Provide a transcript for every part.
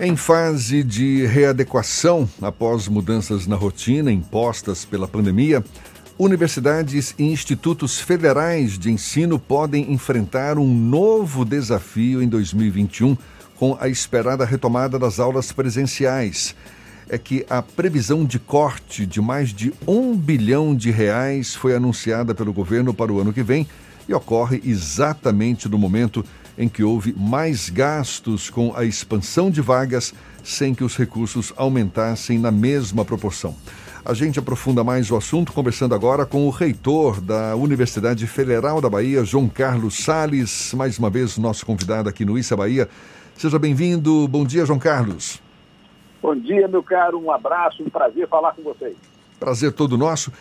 Em fase de readequação após mudanças na rotina impostas pela pandemia, universidades e institutos federais de ensino podem enfrentar um novo desafio em 2021 com a esperada retomada das aulas presenciais. É que a previsão de corte de mais de um bilhão de reais foi anunciada pelo governo para o ano que vem e ocorre exatamente no momento em que houve mais gastos com a expansão de vagas sem que os recursos aumentassem na mesma proporção. A gente aprofunda mais o assunto conversando agora com o reitor da Universidade Federal da Bahia, João Carlos Sales, mais uma vez nosso convidado aqui no Issa Bahia. Seja bem-vindo. Bom dia, João Carlos. Bom dia, meu caro. Um abraço, um prazer falar com vocês. Prazer todo nosso.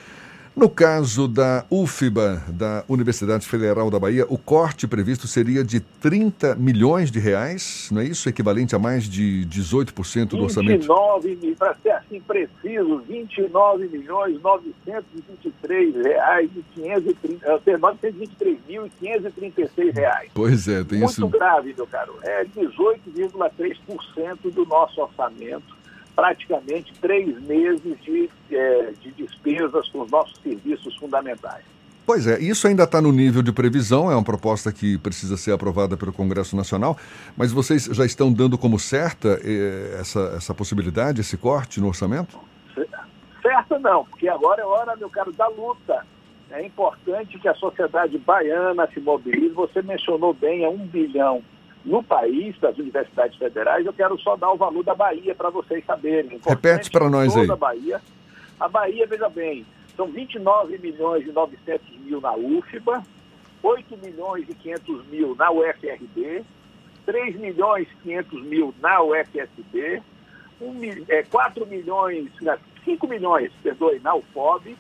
No caso da UFBA, da Universidade Federal da Bahia, o corte previsto seria de 30 milhões de reais, não é isso? Equivalente a mais de 18% do orçamento. 29, para ser assim preciso, 29 milhões 923 reais e 530, 923 mil e 536 reais. Pois é, tem Muito isso. Muito grave, meu caro. É 18,3% do nosso orçamento praticamente três meses de, é, de despesas com os nossos serviços fundamentais. Pois é, isso ainda está no nível de previsão, é uma proposta que precisa ser aprovada pelo Congresso Nacional, mas vocês já estão dando como certa eh, essa, essa possibilidade, esse corte no orçamento? Certa não, porque agora é hora, meu caro, da luta. É importante que a sociedade baiana se mobilize. Você mencionou bem, é um bilhão no país, das universidades federais, eu quero só dar o valor da Bahia para vocês saberem. Repete para nós aí. A Bahia, a Bahia, veja bem, são 29 milhões e 900 mil na UFBA, 8 milhões e 500 mil na UFRB, 3 milhões e 500 mil na UFSB, 1, é, 4 milhões, 5 milhões, perdoe, na UFOB,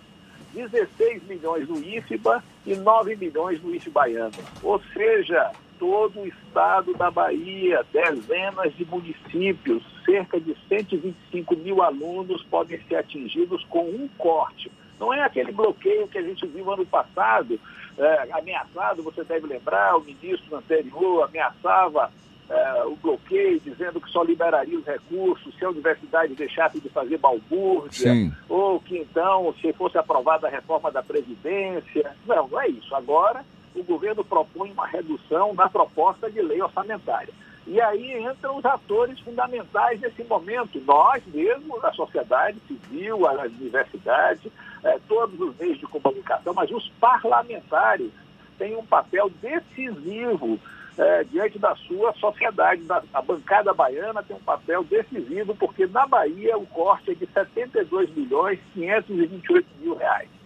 16 milhões no IFBA e 9 milhões no IFBaiano. Ou seja, todo o estado da Bahia, dezenas de municípios, cerca de 125 mil alunos podem ser atingidos com um corte. Não é aquele bloqueio que a gente viu ano passado, é, ameaçado, você deve lembrar, o ministro anterior ameaçava é, o bloqueio, dizendo que só liberaria os recursos se a universidade deixasse de fazer balbúrdia, Sim. ou que então, se fosse aprovada a reforma da Previdência. Não, não é isso. Agora, o governo propõe uma redução na proposta de lei orçamentária. E aí entram os atores fundamentais nesse momento, nós mesmos, a sociedade civil, a universidade, eh, todos os meios de comunicação, mas os parlamentares têm um papel decisivo eh, diante da sua sociedade. a bancada baiana tem um papel decisivo, porque na Bahia o corte é de 72 milhões 528 mil reais.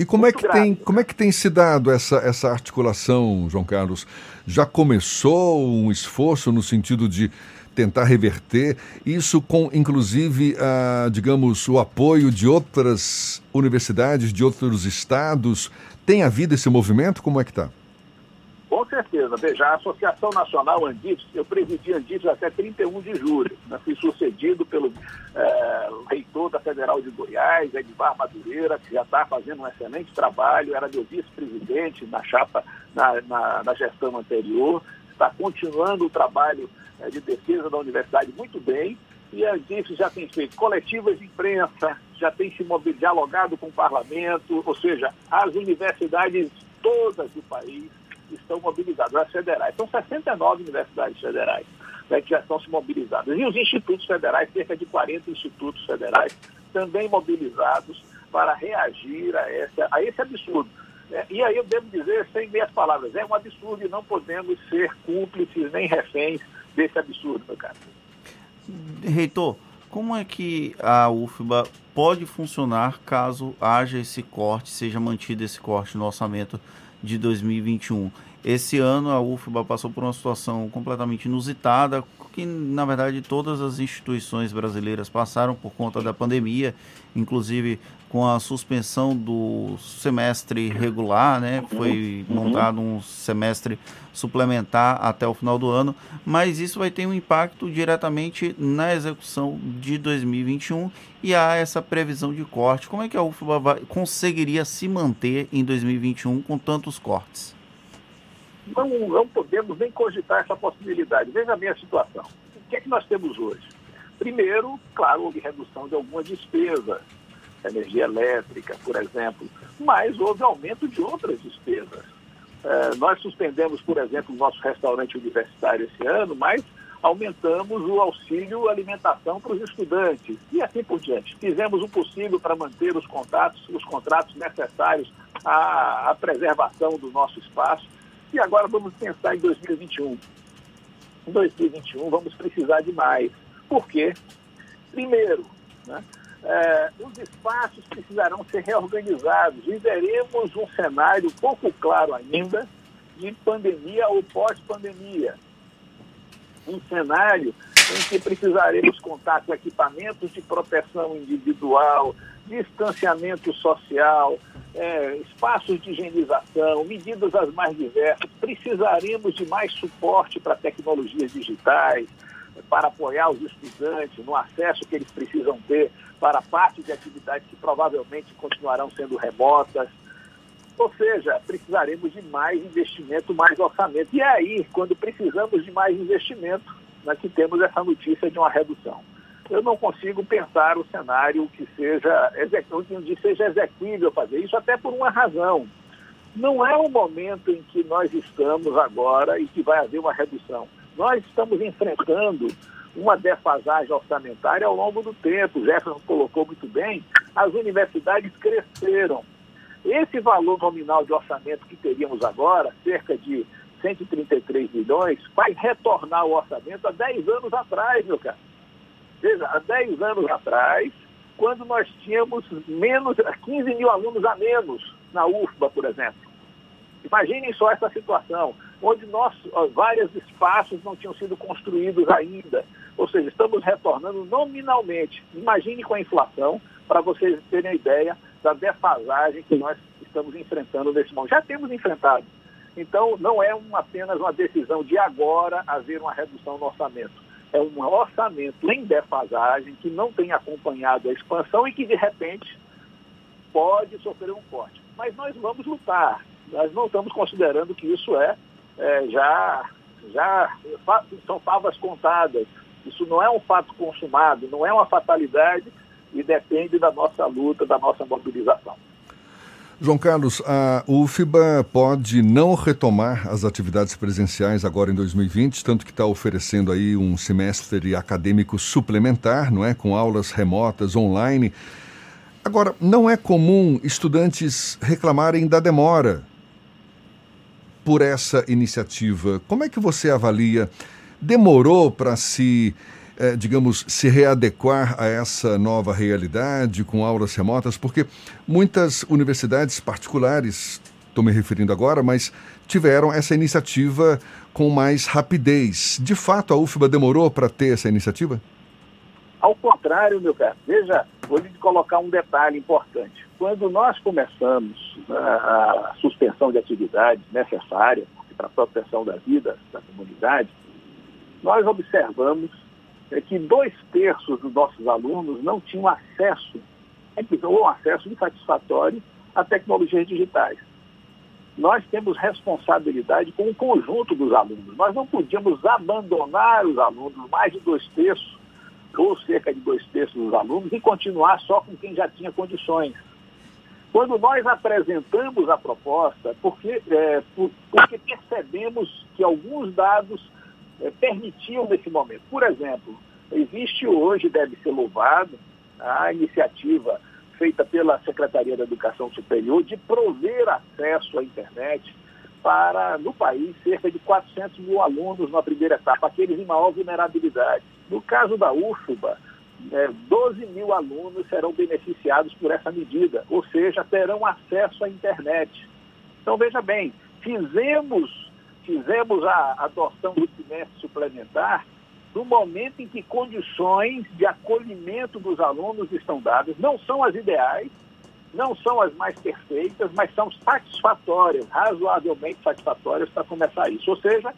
E como é, que tem, como é que tem se dado essa, essa articulação, João Carlos? Já começou um esforço no sentido de tentar reverter isso com, inclusive, a, digamos, o apoio de outras universidades, de outros estados? Tem havido esse movimento? Como é que está? Com certeza. Veja, a Associação Nacional Andifes, eu presidi Andifes até 31 de julho. Né? Fui sucedido pelo é, reitor da Federal de Goiás, Edvar Madureira, que já está fazendo um excelente trabalho, era meu vice-presidente na chapa, na, na, na, gestão anterior, está continuando o trabalho é, de defesa da universidade muito bem, e a já tem feito coletivas de imprensa, já tem se dialogado com o parlamento, ou seja, as universidades todas do país estão mobilizadas, as federais. São 69 universidades federais né, que já estão se mobilizadas. E os institutos federais, cerca de 40 institutos federais, também mobilizados para reagir a, essa, a esse absurdo. É, e aí eu devo dizer, sem meias palavras, é um absurdo e não podemos ser cúmplices nem reféns desse absurdo, meu cara. Reitor, como é que a UFBA pode funcionar caso haja esse corte, seja mantido esse corte no orçamento de 2021. Esse ano a UFBA passou por uma situação completamente inusitada, que na verdade todas as instituições brasileiras passaram por conta da pandemia, inclusive com a suspensão do semestre regular, né? Foi uhum. montado um semestre suplementar até o final do ano, mas isso vai ter um impacto diretamente na execução de 2021 e há essa previsão de corte. Como é que a UFBA vai, conseguiria se manter em 2021 com tantos cortes? Não, não podemos nem cogitar essa possibilidade. Veja a minha situação. que é que nós temos hoje? Primeiro, claro, houve redução de alguma despesa, energia elétrica, por exemplo, mas houve aumento de outras despesas. É, nós suspendemos, por exemplo, o nosso restaurante universitário esse ano, mas aumentamos o auxílio alimentação para os estudantes e assim por diante. Fizemos o possível para manter os contatos, os contratos necessários à, à preservação do nosso espaço. E agora vamos pensar em 2021. Em 2021 vamos precisar de mais. Por quê? Primeiro, né, é, os espaços precisarão ser reorganizados e veremos um cenário pouco claro ainda de pandemia ou pós-pandemia um cenário em que precisaremos contar com equipamentos de proteção individual, distanciamento social, é, espaços de higienização, medidas as mais diversas. Precisaremos de mais suporte para tecnologias digitais, para apoiar os estudantes no acesso que eles precisam ter para parte de atividades que provavelmente continuarão sendo remotas. Ou seja, precisaremos de mais investimento, mais orçamento. E é aí, quando precisamos de mais investimento, nós que temos essa notícia de uma redução. Eu não consigo pensar o cenário que seja, que seja execuível fazer isso, até por uma razão. Não é o momento em que nós estamos agora e que vai haver uma redução. Nós estamos enfrentando uma defasagem orçamentária ao longo do tempo. O Jefferson colocou muito bem, as universidades cresceram esse valor nominal de orçamento que teríamos agora, cerca de 133 milhões, vai retornar o orçamento há 10 anos atrás, meu caro. Veja, há 10 anos atrás, quando nós tínhamos menos, 15 mil alunos a menos na UFBA, por exemplo. Imaginem só essa situação, onde nós, vários espaços não tinham sido construídos ainda. Ou seja, estamos retornando nominalmente. Imagine com a inflação, para vocês terem ideia da defasagem que nós estamos enfrentando nesse momento. Já temos enfrentado. Então, não é apenas uma decisão de agora haver uma redução no orçamento. É um orçamento em defasagem que não tem acompanhado a expansão e que, de repente, pode sofrer um corte. Mas nós vamos lutar. Nós não estamos considerando que isso é, é já, já são favas contadas. Isso não é um fato consumado, não é uma fatalidade e depende da nossa luta, da nossa mobilização. João Carlos, a UFBA pode não retomar as atividades presenciais agora em 2020, tanto que está oferecendo aí um semestre acadêmico suplementar, não é, com aulas remotas online. Agora, não é comum estudantes reclamarem da demora por essa iniciativa. Como é que você avalia? Demorou para se é, digamos, se readequar a essa nova realidade com aulas remotas? Porque muitas universidades particulares, estou me referindo agora, mas tiveram essa iniciativa com mais rapidez. De fato, a UFBA demorou para ter essa iniciativa? Ao contrário, meu caro. Veja, vou lhe colocar um detalhe importante. Quando nós começamos a, a suspensão de atividades necessárias para a proteção da vida da comunidade, nós observamos é que dois terços dos nossos alunos não tinham acesso, ou acesso insatisfatório a tecnologias digitais. Nós temos responsabilidade com o conjunto dos alunos. Nós não podíamos abandonar os alunos, mais de dois terços, ou cerca de dois terços dos alunos, e continuar só com quem já tinha condições. Quando nós apresentamos a proposta, porque, é, porque percebemos que alguns dados é, permitiam nesse momento. Por exemplo, existe hoje, deve ser louvado, a iniciativa feita pela Secretaria da Educação Superior de prover acesso à internet para, no país, cerca de 400 mil alunos na primeira etapa, aqueles em maior vulnerabilidade. No caso da UFBA, é, 12 mil alunos serão beneficiados por essa medida, ou seja, terão acesso à internet. Então, veja bem, fizemos fizemos a adoção do semestre suplementar no momento em que condições de acolhimento dos alunos estão dadas, não são as ideais, não são as mais perfeitas, mas são satisfatórias, razoavelmente satisfatórias para começar isso. Ou seja,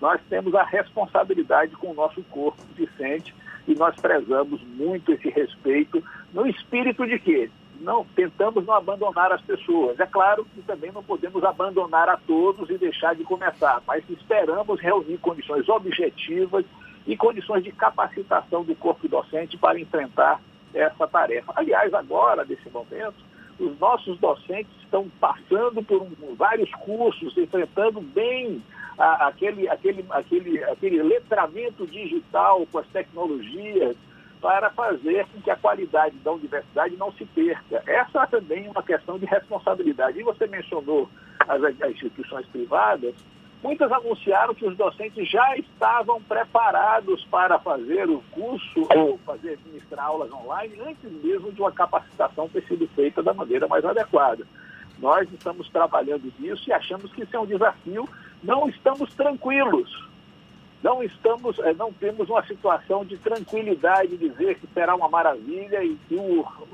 nós temos a responsabilidade com o nosso corpo docente e nós prezamos muito esse respeito no espírito de que não tentamos não abandonar as pessoas. É claro que também não podemos abandonar a todos e deixar de começar, mas esperamos reunir condições objetivas e condições de capacitação do corpo docente para enfrentar essa tarefa. Aliás, agora, nesse momento, os nossos docentes estão passando por um, vários cursos, enfrentando bem a, aquele, aquele, aquele, aquele letramento digital com as tecnologias para fazer com que a qualidade da universidade não se perca. Essa também é uma questão de responsabilidade. E você mencionou as, as instituições privadas, Muitas anunciaram que os docentes já estavam preparados para fazer o curso ou fazer administrar aulas online antes mesmo de uma capacitação ter sido feita da maneira mais adequada. Nós estamos trabalhando nisso e achamos que isso é um desafio. Não estamos tranquilos. Não estamos, eh, não temos uma situação de tranquilidade, de dizer que será uma maravilha e que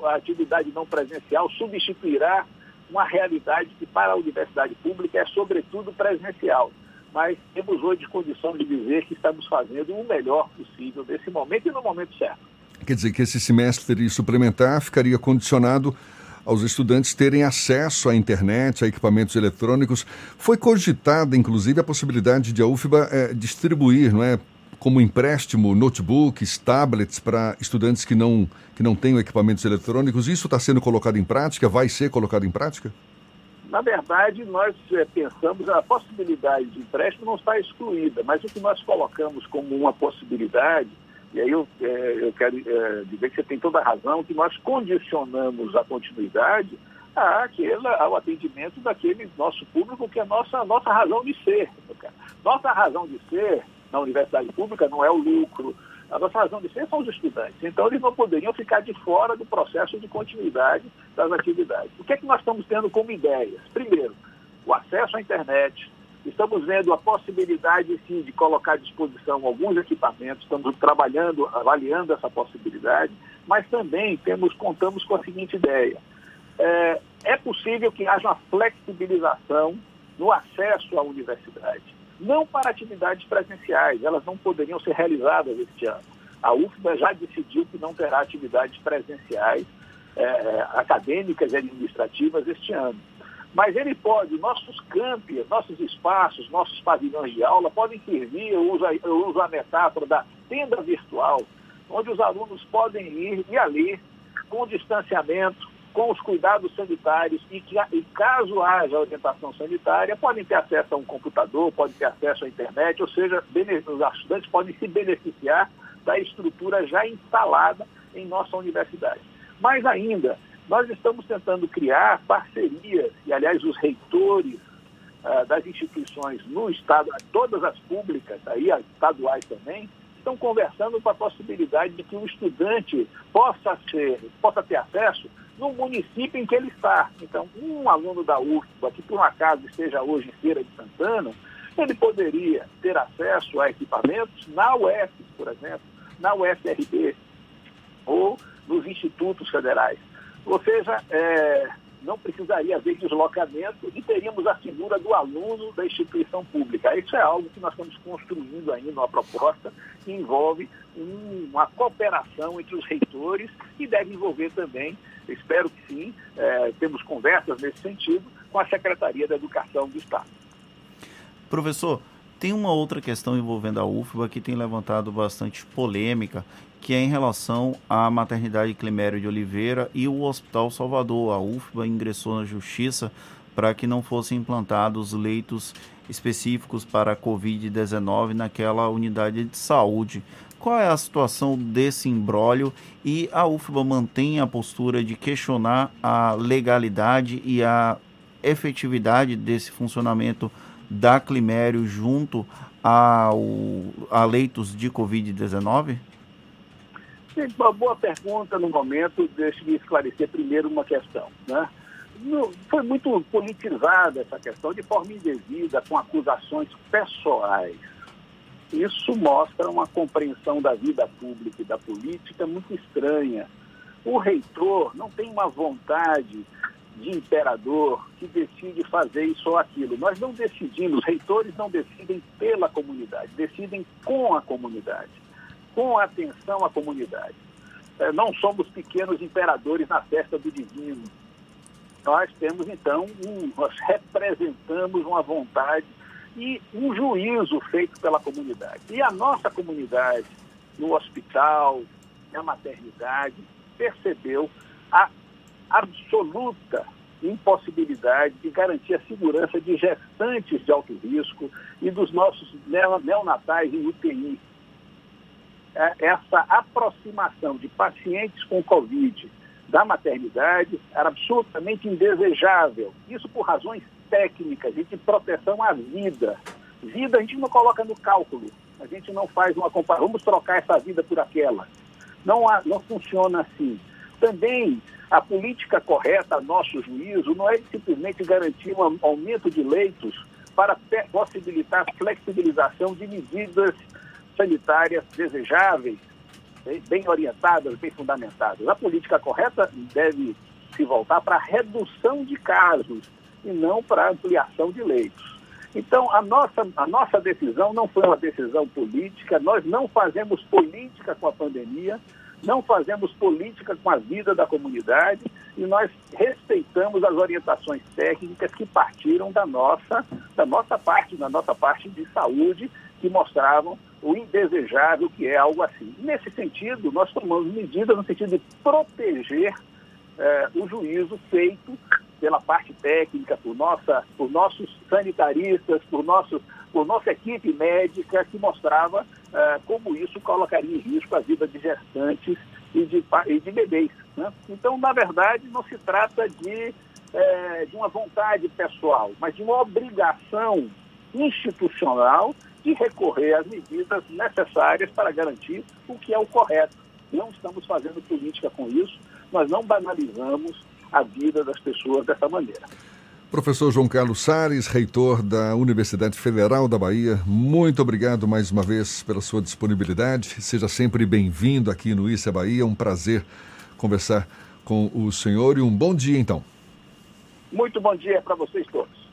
a atividade não presencial substituirá uma realidade que para a universidade pública é sobretudo presencial. Mas temos hoje condição de dizer que estamos fazendo o melhor possível nesse momento e no momento certo. Quer dizer que esse semestre suplementar ficaria condicionado aos estudantes terem acesso à internet, a equipamentos eletrônicos. Foi cogitada, inclusive, a possibilidade de a UFBA é, distribuir, não é, como empréstimo, notebooks, tablets para estudantes que não, que não tenham equipamentos eletrônicos. Isso está sendo colocado em prática? Vai ser colocado em prática? Na verdade, nós é, pensamos, a possibilidade de empréstimo não está excluída, mas o que nós colocamos como uma possibilidade, e aí eu, é, eu quero é, dizer que você tem toda a razão, que nós condicionamos a continuidade àquela, ao atendimento daquele nosso público, que é a nossa, nossa razão de ser. Nossa razão de ser na universidade pública não é o lucro. A nossa razão de ser são os estudantes. Então, eles não poderiam ficar de fora do processo de continuidade das atividades. O que é que nós estamos tendo como ideias? Primeiro, o acesso à internet. Estamos vendo a possibilidade, sim, de colocar à disposição alguns equipamentos. Estamos trabalhando, avaliando essa possibilidade. Mas também temos, contamos com a seguinte ideia. É, é possível que haja uma flexibilização no acesso à universidade não para atividades presenciais, elas não poderiam ser realizadas este ano. A UFBA já decidiu que não terá atividades presenciais é, acadêmicas e administrativas este ano. Mas ele pode, nossos campi, nossos espaços, nossos pavilhões de aula podem servir, eu uso, eu uso a metáfora da tenda virtual, onde os alunos podem ir e ali, com distanciamento, com os cuidados sanitários e que, e caso haja orientação sanitária, podem ter acesso a um computador, podem ter acesso à internet, ou seja, os estudantes podem se beneficiar da estrutura já instalada em nossa universidade. Mais ainda, nós estamos tentando criar parcerias, e aliás os reitores uh, das instituições no estado, todas as públicas, aí as estaduais também, estão conversando com a possibilidade de que o estudante possa, ser, possa ter acesso no município em que ele está. Então, um aluno da UFBA, que por um acaso esteja hoje em Feira de Santana, ele poderia ter acesso a equipamentos na UF, por exemplo, na UFRB ou nos institutos federais. Ou seja, é, não precisaria haver deslocamento e teríamos a figura do aluno da instituição pública. Isso é algo que nós estamos construindo ainda, uma proposta que envolve uma cooperação entre os reitores e deve envolver também, espero que sim, é, temos conversas nesse sentido, com a Secretaria da Educação do Estado. Professor, tem uma outra questão envolvendo a UFBA que tem levantado bastante polêmica, que é em relação à maternidade Climério de Oliveira e o Hospital Salvador. A UFBA ingressou na justiça para que não fossem implantados leitos específicos para a Covid-19 naquela unidade de saúde. Qual é a situação desse imbróglio e a UFBA mantém a postura de questionar a legalidade e a efetividade desse funcionamento da Climério junto ao, a leitos de Covid-19? Uma boa pergunta no momento, deixe-me esclarecer primeiro uma questão. Né? foi muito politizada essa questão de forma indevida, com acusações pessoais. Isso mostra uma compreensão da vida pública e da política muito estranha. O reitor não tem uma vontade de imperador que decide fazer isso ou aquilo. Nós não decidimos, os reitores não decidem pela comunidade, decidem com a comunidade, com atenção à comunidade. É, não somos pequenos imperadores na festa do divino. Nós temos, então, um, nós representamos uma vontade e um juízo feito pela comunidade. E a nossa comunidade, no hospital, na maternidade, percebeu a absoluta impossibilidade de garantir a segurança de gestantes de alto risco e dos nossos neonatais em UTI. É, essa aproximação de pacientes com Covid da maternidade era absolutamente indesejável. Isso por razões técnicas e de proteção à vida. Vida a gente não coloca no cálculo, a gente não faz uma comparação, vamos trocar essa vida por aquela. Não, há, não funciona assim. Também a política correta, a nosso juízo, não é simplesmente garantir um aumento de leitos para possibilitar flexibilização de medidas sanitárias desejáveis, bem orientadas, bem fundamentadas. A política correta deve se voltar para a redução de casos e não para a ampliação de leitos. Então, a nossa, a nossa decisão não foi uma decisão política, nós não fazemos política com a pandemia, não fazemos política com a vida da comunidade e nós respeitamos as orientações técnicas que partiram da nossa, da nossa parte, da nossa parte de saúde, que mostravam o indesejável que é algo assim. Nesse sentido, nós tomamos medidas no sentido de proteger eh, o juízo feito pela parte técnica, por, nossa, por nossos sanitaristas, por, nossos, por nossa equipe médica, que mostrava uh, como isso colocaria em risco a vida de gestantes e de, e de bebês. Né? Então, na verdade, não se trata de, é, de uma vontade pessoal, mas de uma obrigação institucional de recorrer às medidas necessárias para garantir o que é o correto. Não estamos fazendo política com isso, nós não banalizamos a vida das pessoas dessa maneira. Professor João Carlos Sares, reitor da Universidade Federal da Bahia, muito obrigado mais uma vez pela sua disponibilidade. Seja sempre bem-vindo aqui no Issa Bahia. É um prazer conversar com o senhor e um bom dia, então. Muito bom dia para vocês todos.